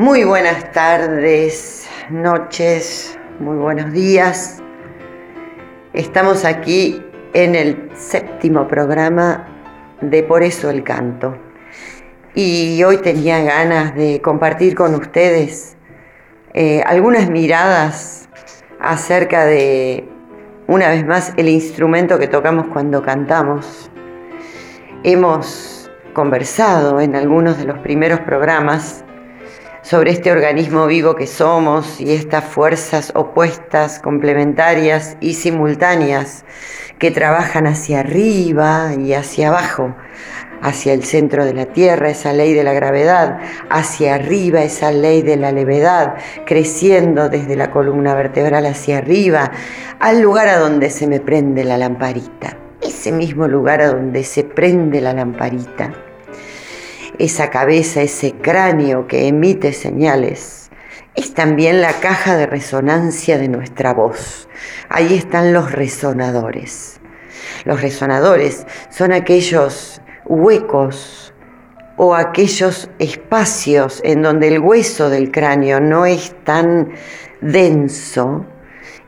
Muy buenas tardes, noches, muy buenos días. Estamos aquí en el séptimo programa de Por eso el canto. Y hoy tenía ganas de compartir con ustedes eh, algunas miradas acerca de, una vez más, el instrumento que tocamos cuando cantamos. Hemos conversado en algunos de los primeros programas sobre este organismo vivo que somos y estas fuerzas opuestas, complementarias y simultáneas que trabajan hacia arriba y hacia abajo, hacia el centro de la Tierra, esa ley de la gravedad, hacia arriba esa ley de la levedad, creciendo desde la columna vertebral hacia arriba, al lugar a donde se me prende la lamparita, ese mismo lugar a donde se prende la lamparita esa cabeza, ese cráneo que emite señales, es también la caja de resonancia de nuestra voz. Ahí están los resonadores. Los resonadores son aquellos huecos o aquellos espacios en donde el hueso del cráneo no es tan denso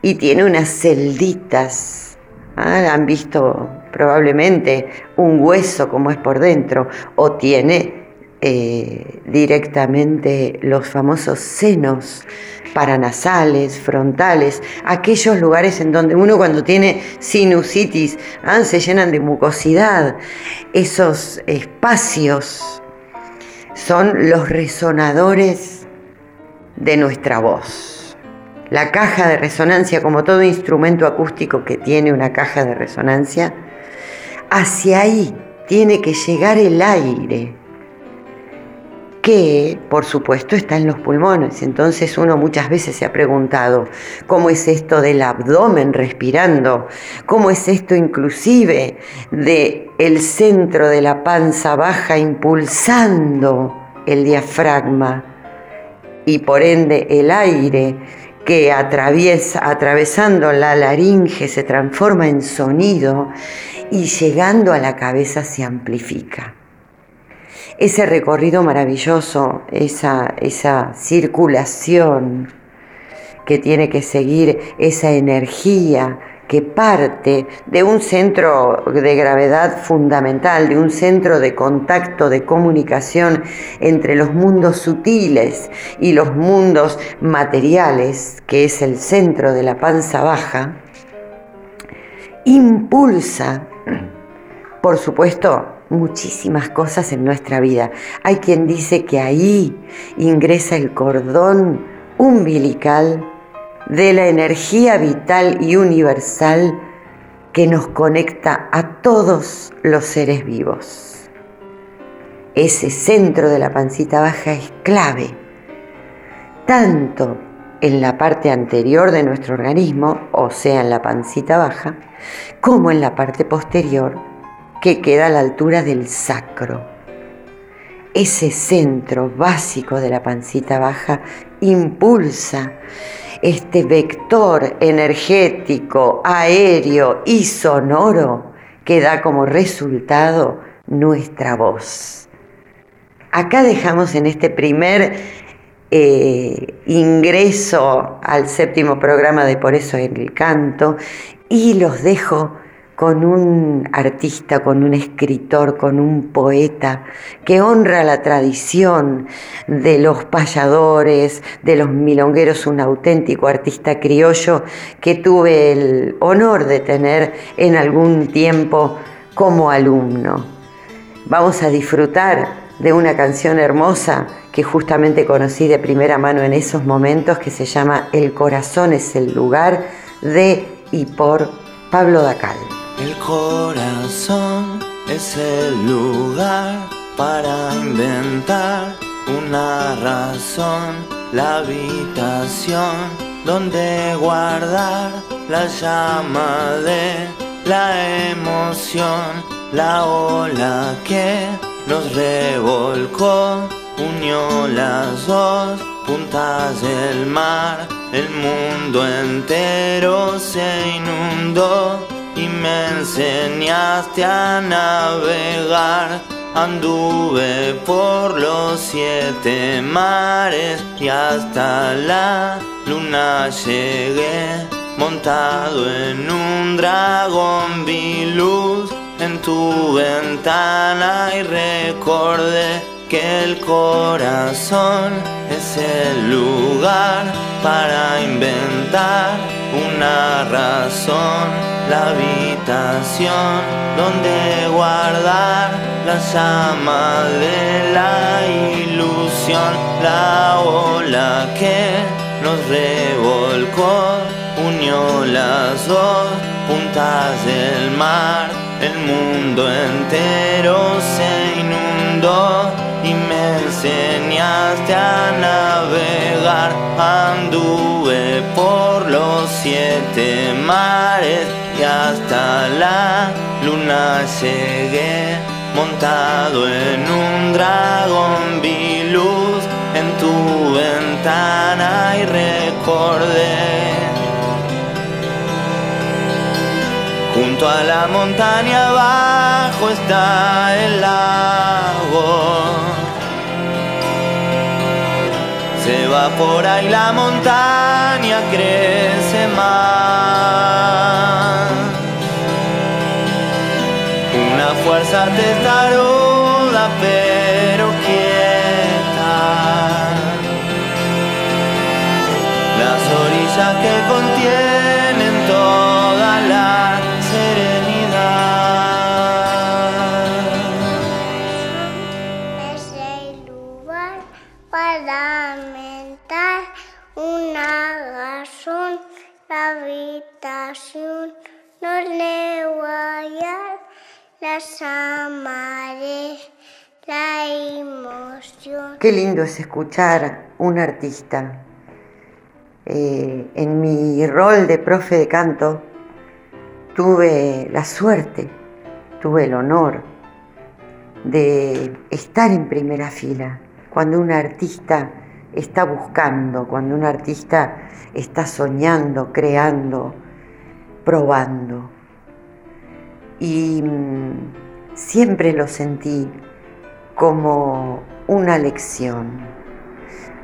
y tiene unas celditas. Ah, han visto probablemente un hueso como es por dentro o tiene eh, directamente los famosos senos paranasales, frontales, aquellos lugares en donde uno cuando tiene sinusitis ah, se llenan de mucosidad. Esos espacios son los resonadores de nuestra voz. La caja de resonancia, como todo instrumento acústico que tiene una caja de resonancia, hacia ahí tiene que llegar el aire que por supuesto está en los pulmones. Entonces uno muchas veces se ha preguntado, ¿cómo es esto del abdomen respirando? ¿Cómo es esto inclusive de el centro de la panza baja impulsando el diafragma y por ende el aire que atraviesa, atravesando la laringe se transforma en sonido y llegando a la cabeza se amplifica? Ese recorrido maravilloso, esa, esa circulación que tiene que seguir, esa energía que parte de un centro de gravedad fundamental, de un centro de contacto, de comunicación entre los mundos sutiles y los mundos materiales, que es el centro de la panza baja, impulsa, por supuesto, muchísimas cosas en nuestra vida. Hay quien dice que ahí ingresa el cordón umbilical de la energía vital y universal que nos conecta a todos los seres vivos. Ese centro de la pancita baja es clave, tanto en la parte anterior de nuestro organismo, o sea, en la pancita baja, como en la parte posterior, que queda a la altura del sacro. Ese centro básico de la pancita baja impulsa este vector energético, aéreo y sonoro que da como resultado nuestra voz. Acá dejamos en este primer eh, ingreso al séptimo programa de Por eso el canto y los dejo con un artista, con un escritor, con un poeta que honra la tradición de los payadores, de los milongueros, un auténtico artista criollo que tuve el honor de tener en algún tiempo como alumno. Vamos a disfrutar de una canción hermosa que justamente conocí de primera mano en esos momentos que se llama El corazón es el lugar de y por Pablo Dacal. El corazón es el lugar para inventar una razón, la habitación donde guardar la llama de la emoción, la ola que nos revolcó, unió las dos puntas del mar, el mundo entero se inundó y me enseñaste a navegar. Anduve por los siete mares y hasta la luna llegué, montado en un dragón vi luz en tu ventana y recordé que el corazón es el lugar para inventar una razón, la habitación donde guardar la llama de la ilusión, la ola que nos revolcó, unió las dos puntas del mar, el mundo entero se inundó y me enseñaste a navegar. Anduve por los siete mares y hasta la luna llegué. Montado en un dragón vi luz en tu ventana y recordé. Junto a la montaña abajo está el lago va ahí la montaña, crece más. Una fuerza testaruda la emoción. Qué lindo es escuchar un artista. Eh, en mi rol de profe de canto tuve la suerte, tuve el honor de estar en primera fila cuando un artista está buscando, cuando un artista está soñando, creando, probando. Y mm, siempre lo sentí como una lección.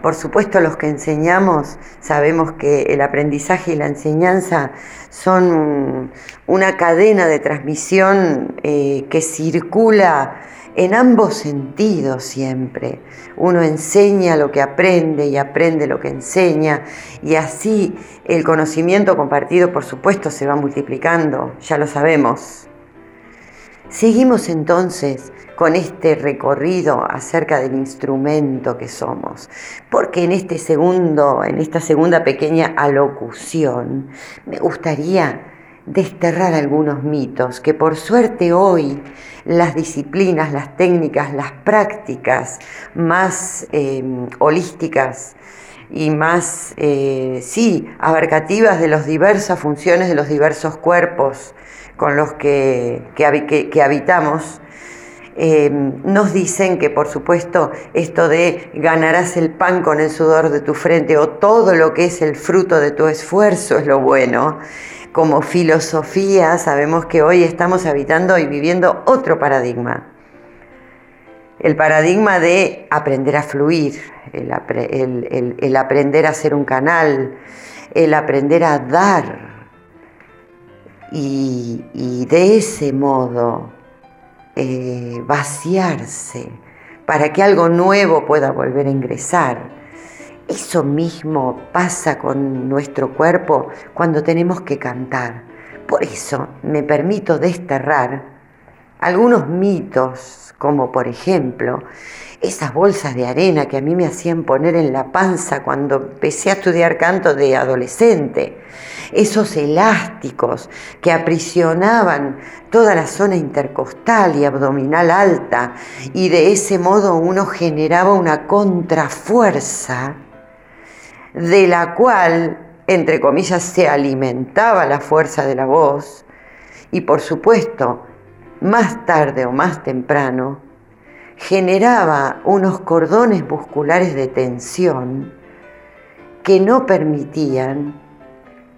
Por supuesto, los que enseñamos sabemos que el aprendizaje y la enseñanza son una cadena de transmisión eh, que circula en ambos sentidos siempre. Uno enseña lo que aprende y aprende lo que enseña y así el conocimiento compartido, por supuesto, se va multiplicando, ya lo sabemos. Seguimos entonces con este recorrido acerca del instrumento que somos, porque en este segundo, en esta segunda pequeña alocución, me gustaría desterrar algunos mitos que por suerte hoy las disciplinas, las técnicas, las prácticas más eh, holísticas y más, eh, sí, abarcativas de las diversas funciones de los diversos cuerpos con los que, que, habitamos, eh, nos dicen que por supuesto esto de ganarás el pan con el sudor de tu frente o todo lo que es el fruto de tu esfuerzo es lo bueno como filosofía sabemos que hoy estamos habitando y viviendo otro paradigma. El paradigma de aprender a fluir, el, aprender a ser un canal, el aprender a dar. Y, de ese modo eh, vaciarse para que algo nuevo pueda volver a ingresar eso mismo pasa con nuestro cuerpo cuando tenemos que cantar. Por eso me permito desterrar algunos mitos, como por ejemplo esas bolsas de arena que a mí me hacían poner en la panza cuando empecé a estudiar canto de adolescente, esos elásticos que aprisionaban toda la zona intercostal y abdominal alta y de ese modo uno generaba una contrafuerza de la cual, entre comillas, se alimentaba la fuerza de la voz. Y por supuesto, más tarde o más temprano, generaba unos cordones musculares de tensión que no permitían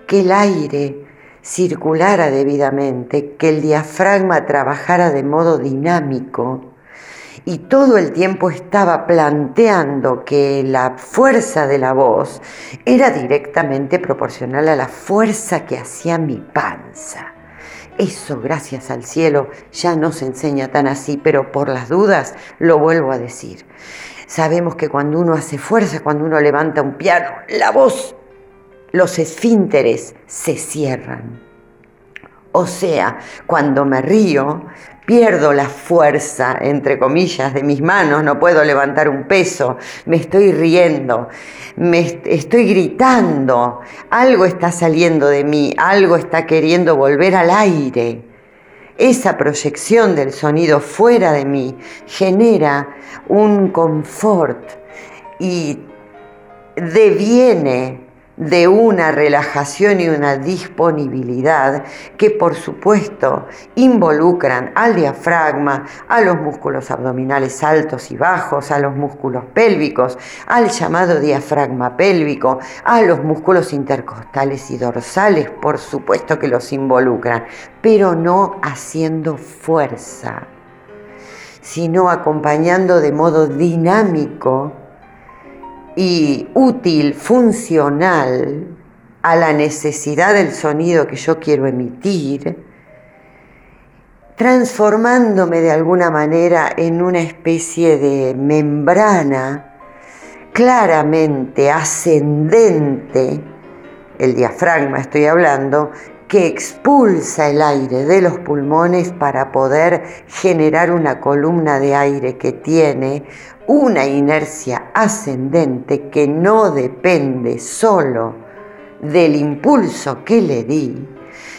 que el aire circulara debidamente, que el diafragma trabajara de modo dinámico y todo el tiempo estaba planteando que la fuerza de la voz era directamente proporcional a la fuerza que hacía mi panza. Eso, gracias al cielo, ya no se enseña tan así, pero por las dudas lo vuelvo a decir. Sabemos que cuando uno hace fuerza, cuando uno levanta un piano, la voz, los esfínteres se cierran. O sea, cuando me río, pierdo la fuerza, entre comillas, de mis manos, no puedo levantar un peso, me estoy riendo, me estoy gritando, algo está saliendo de mí, algo está queriendo volver al aire. Esa proyección del sonido fuera de mí genera un confort y deviene de una relajación y una disponibilidad que por supuesto involucran al diafragma, a los músculos abdominales altos y bajos, a los músculos pélvicos, al llamado diafragma pélvico, a los músculos intercostales y dorsales, por supuesto que los involucran, pero no haciendo fuerza, sino acompañando de modo dinámico y útil, funcional a la necesidad del sonido que yo quiero emitir, transformándome de alguna manera en una especie de membrana claramente ascendente, el diafragma estoy hablando, que expulsa el aire de los pulmones para poder generar una columna de aire que tiene una inercia ascendente que no depende solo del impulso que le di,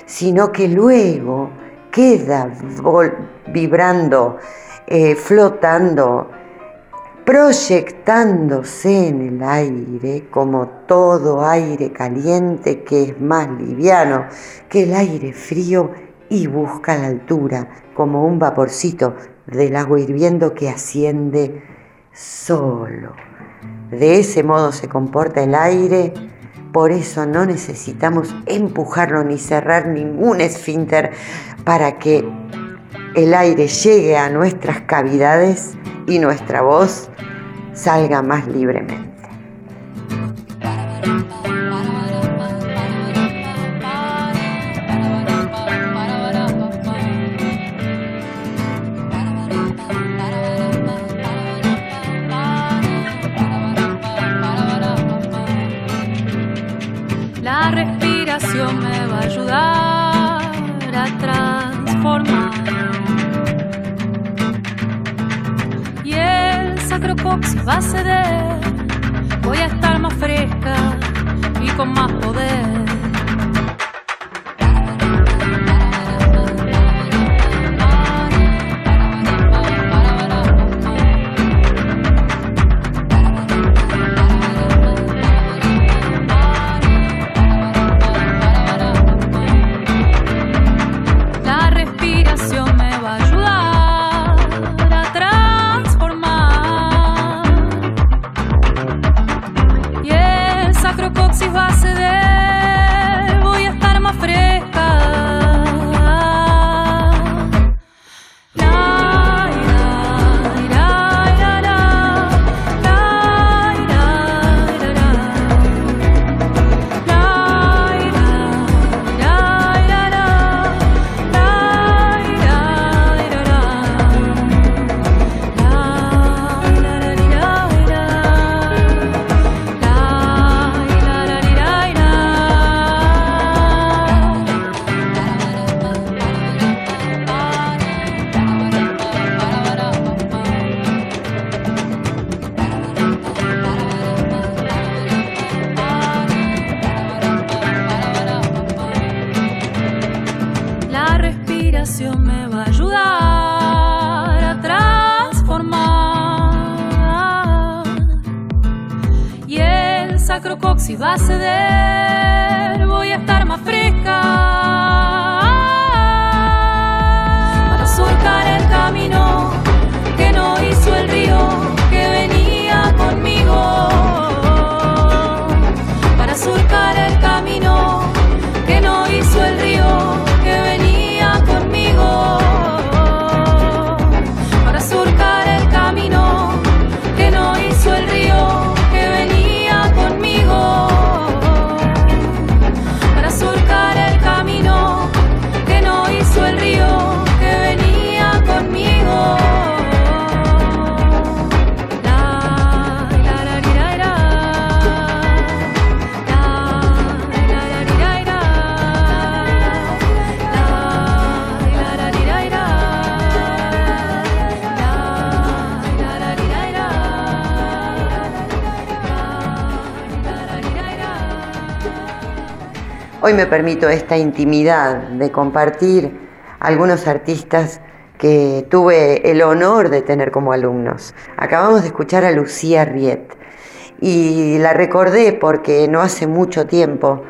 sino que luego queda vibrando, eh, flotando, proyectándose en el aire como todo aire caliente que es más liviano que el aire frío y busca la altura como un vaporcito del agua hirviendo que asciende solo. De ese modo se comporta el aire, por eso no necesitamos empujarlo ni cerrar ningún esfínter para que el aire llegue a nuestras cavidades y nuestra voz salga más libremente. Coxi va a ceder, Hoy me permito esta intimidad de compartir algunos artistas que tuve el honor de tener como alumnos. Acabamos de escuchar a Lucía Riet y la recordé porque no hace mucho tiempo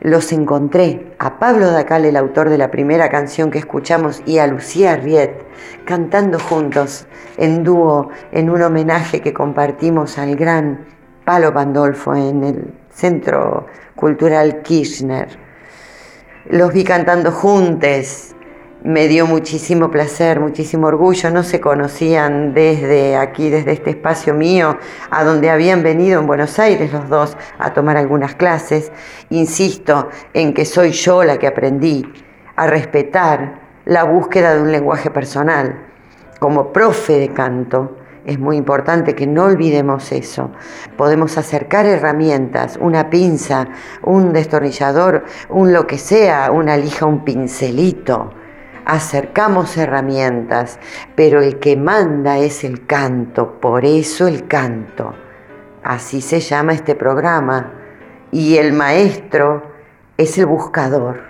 los encontré a Pablo Dacal, el autor de la primera canción que escuchamos, y a Lucía Riet cantando juntos en dúo en un homenaje que compartimos al gran Palo Pandolfo en el Centro Cultural Kirchner. Los vi cantando juntos, me dio muchísimo placer, muchísimo orgullo. No se conocían desde aquí, desde este espacio mío, a donde habían venido en Buenos Aires los dos a tomar algunas clases. Insisto en que soy yo la que aprendí a respetar la búsqueda de un lenguaje personal. Como profe de canto, es muy importante que no olvidemos eso. Podemos acercar herramientas, una pinza, un destornillador, un lo que sea, una lija, un pincelito. Acercamos herramientas, pero el que manda es el canto, por eso el canto. Así se llama este programa. Y el maestro es el buscador.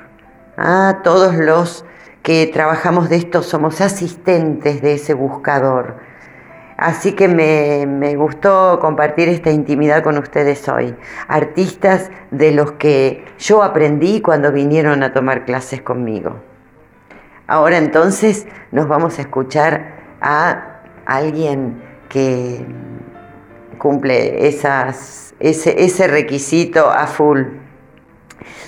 Ah, todos los que trabajamos de esto somos asistentes de ese buscador. Así que me, gustó compartir esta intimidad con ustedes hoy. Artistas de los que yo aprendí cuando vinieron a tomar clases conmigo. Ahora entonces nos vamos a escuchar a alguien que cumple ese, ese requisito a full.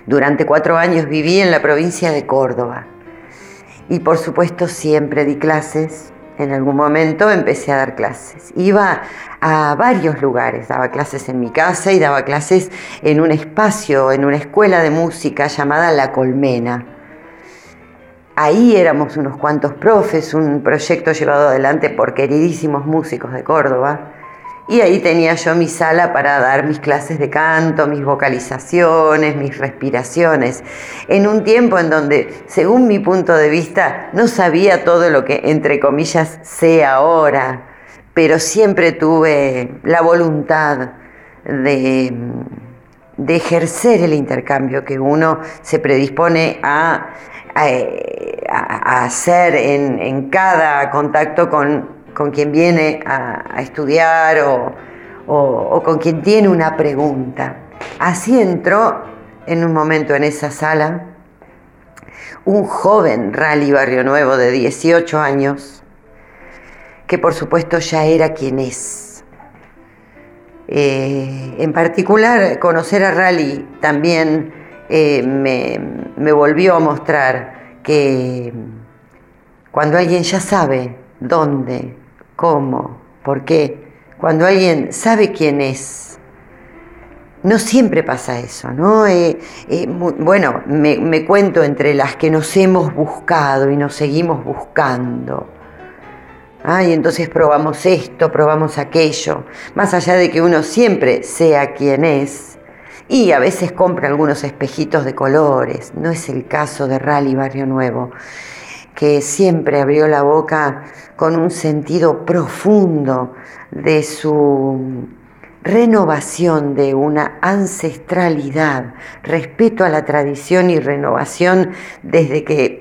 Durante cuatro años viví en la provincia de Córdoba y por supuesto siempre di clases en algún momento empecé a dar clases. Iba a varios lugares, daba clases en mi casa y daba clases en un espacio, en una escuela de música llamada La Colmena. Ahí éramos unos cuantos profes, un proyecto llevado adelante por queridísimos músicos de Córdoba. Y ahí tenía yo mi sala para dar mis clases de canto, mis vocalizaciones, mis respiraciones, en un tiempo en donde, según mi punto de vista, no sabía todo lo que, entre comillas, sé ahora, pero siempre tuve la voluntad de, ejercer el intercambio que uno se predispone a, hacer en cada contacto con con quien viene a, estudiar o, o, o, con quien tiene una pregunta. Así entró en un momento en esa sala un joven rally Barrio Nuevo de 18 años, que por supuesto ya era quien es. Eh, en particular, conocer a Rally también eh, me, me volvió a mostrar que cuando alguien ya sabe dónde, cómo, por qué. Cuando alguien sabe quién es, no siempre pasa eso, ¿no? Eh, eh, bueno, me, me, cuento entre las que nos hemos buscado y nos seguimos buscando. Ah, y entonces probamos esto, probamos aquello, más allá de que uno siempre sea quien es. Y a veces compra algunos espejitos de colores. No es el caso de Rally Barrio Nuevo que siempre abrió la boca con un sentido profundo de su renovación de una ancestralidad, respeto a la tradición y renovación desde que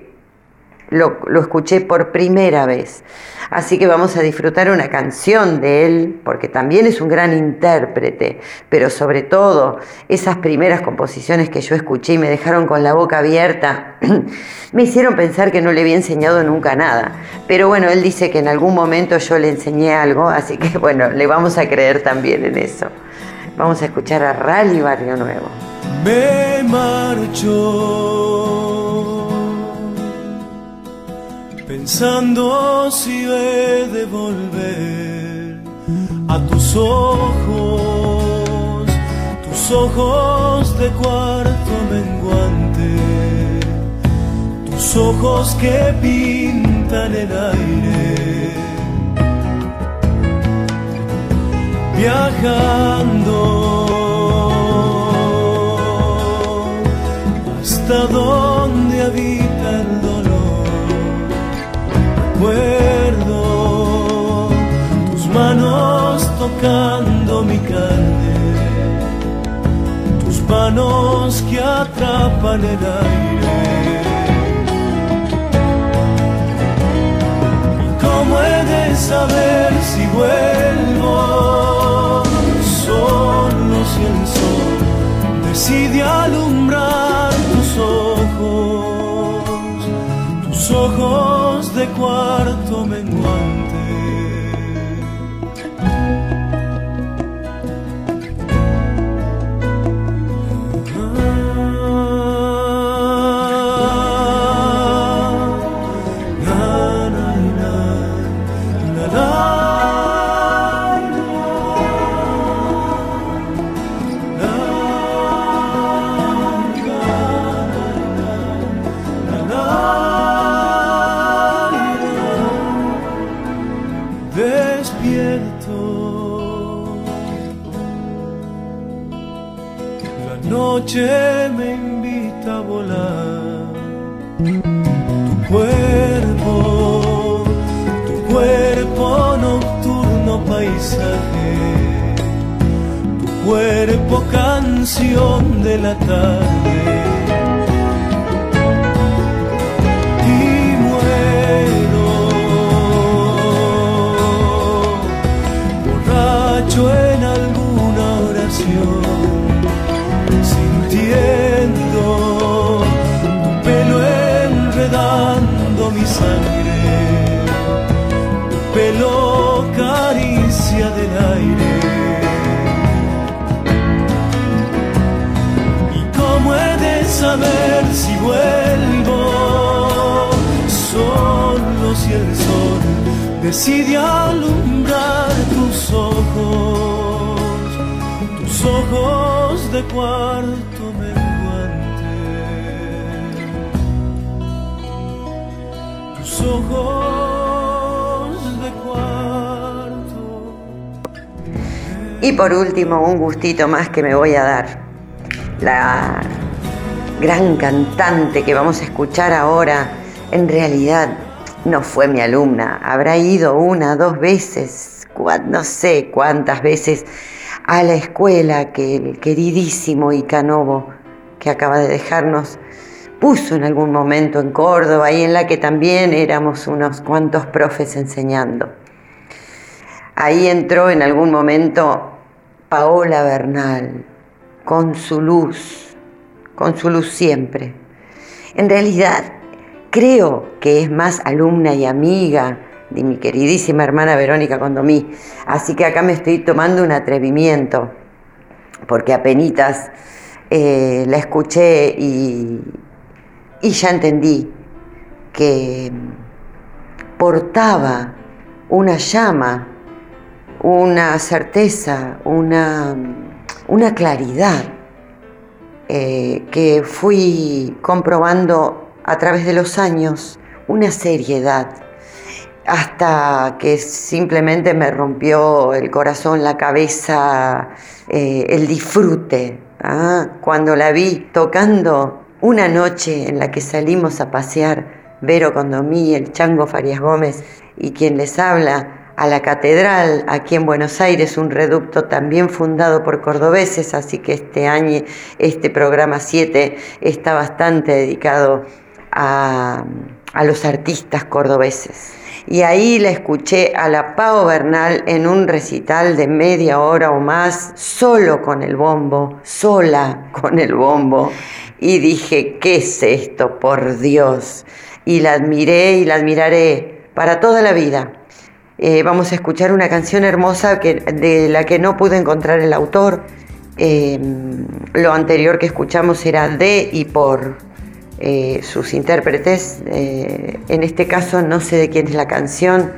lo, escuché por primera vez. Así que vamos a disfrutar una canción de él, porque también es un gran intérprete, pero sobre todo esas primeras composiciones que yo escuché y me dejaron con la boca abierta, me hicieron pensar que no le había enseñado nunca nada. Pero bueno, él dice que en algún momento yo le enseñé algo, así que bueno, le vamos a creer también en eso. Vamos a escuchar a Rally Barrio Nuevo. Me marcho pensando si he de volver a tus ojos, tus ojos de cuarto menguante, tus ojos que pintan el aire. Viajando hasta donde habita mi carne, tus manos que atrapan el aire. ¿Y cómo he de saber si vuelvo? Solo si el sol decide alumbrar tus ojos, tus ojos de cuarto menguante. Decide alumbrar tus ojos, tus ojos de cuarto menguante, tus ojos de cuarto. Y por último, un gustito más que me voy a dar. La gran cantante que vamos a escuchar ahora, en realidad no fue mi alumna, habrá ido una, dos veces, no sé cuántas veces a la escuela que el queridísimo Icanovo, que acaba de dejarnos, puso en algún momento en Córdoba y en la que también éramos unos cuantos profes enseñando. Ahí entró en algún momento Paola Bernal con su luz, con su luz siempre. En realidad, creo que es más alumna y amiga de mi queridísima hermana Verónica Condomí. Así que acá me estoy tomando un atrevimiento, porque apenas eh, la escuché y, y ya entendí que portaba una llama, una certeza, una, una claridad eh, que fui comprobando a través de los años una seriedad hasta que simplemente me rompió el corazón, la cabeza, eh, el disfrute. ¿ah? Cuando la vi tocando una noche en la que salimos a pasear, Vero Condomí, el Chango Farias Gómez y quien les habla, a la catedral aquí en Buenos Aires, un reducto también fundado por cordobeses, así que este año, este programa 7 está bastante dedicado a, los artistas cordobeses. Y ahí la escuché a la Pao Bernal en un recital de media hora o más, solo con el bombo, sola con el bombo. Y dije, ¿qué es esto, por Dios? Y la admiré y la admiraré para toda la vida. Eh, vamos a escuchar una canción hermosa que, de la que no pude encontrar el autor. Eh, lo anterior que escuchamos era de y por eh, sus intérpretes. Eh, en este caso no sé de quién es la canción,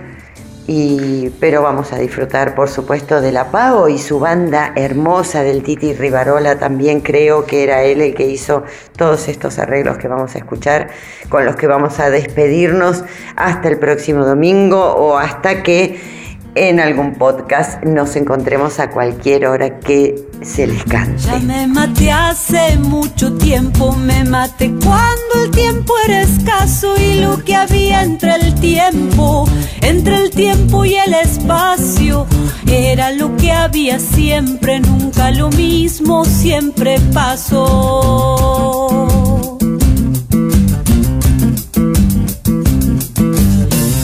y, pero vamos a disfrutar por supuesto de La y su banda hermosa del Titi Rivarola. También creo que era él el que hizo todos estos arreglos que vamos a escuchar, con los que vamos a despedirnos hasta el próximo domingo o hasta que en algún podcast nos encontremos a cualquier hora que se les cante. Ya me maté hace mucho tiempo, me maté cuando el tiempo era escaso y lo que había entre el tiempo, entre el tiempo y el espacio, era lo que había siempre, nunca lo mismo, siempre pasó.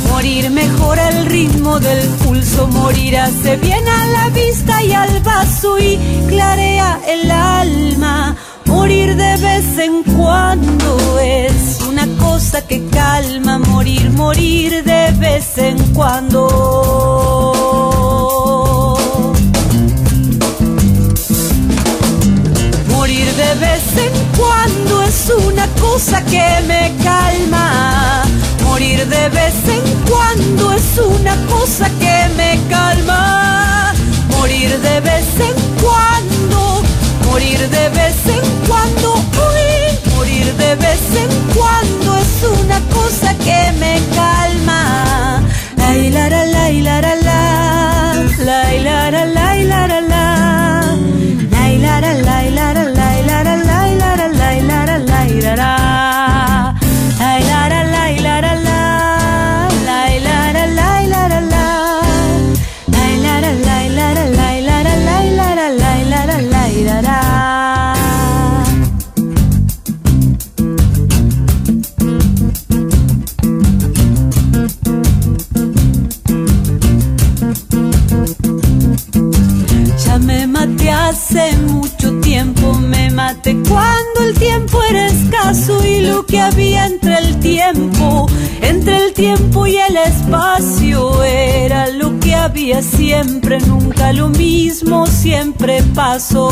Morir mejora el ritmo del pulso, morir hace bien a la vista y al vaso y clarea el alma. Morir de vez en cuando es una cosa que calma, morir, morir de vez en cuando. Morir de vez en cuando es una cosa que me calma Morir de vez en cuando es una cosa que me calma. Morir de vez en cuando, morir de vez en cuando, morir de vez en cuando es una cosa que me calma. La la la la la espacio era lo que había siempre, nunca lo mismo, siempre pasó.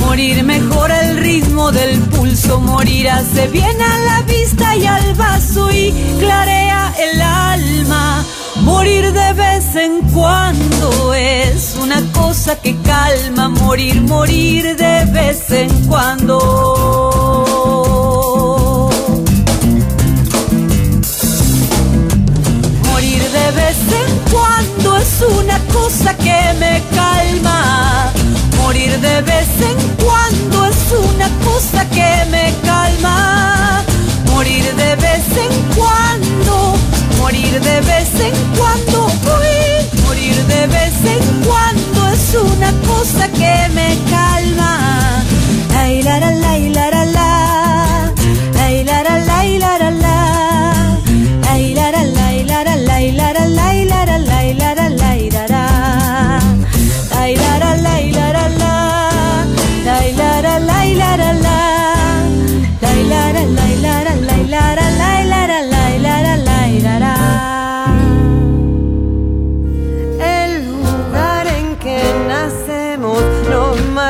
Morir mejora el ritmo del pulso, morir hace bien a la vista y al vaso y clarea el alma. Morir de vez en cuando es una cosa que calma, morir, morir de vez en cuando. De vez en cuando es una cosa que me calma Morir de vez en cuando es una cosa que me calma. Morir de vez en cuando, morir de vez en cuando, morir de vez en cuando es una cosa que me calma. La la la la la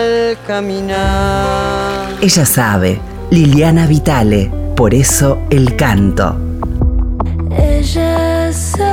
Al caminar. Ella sabe, Liliana Vitale, por eso el canto. Ella sabe.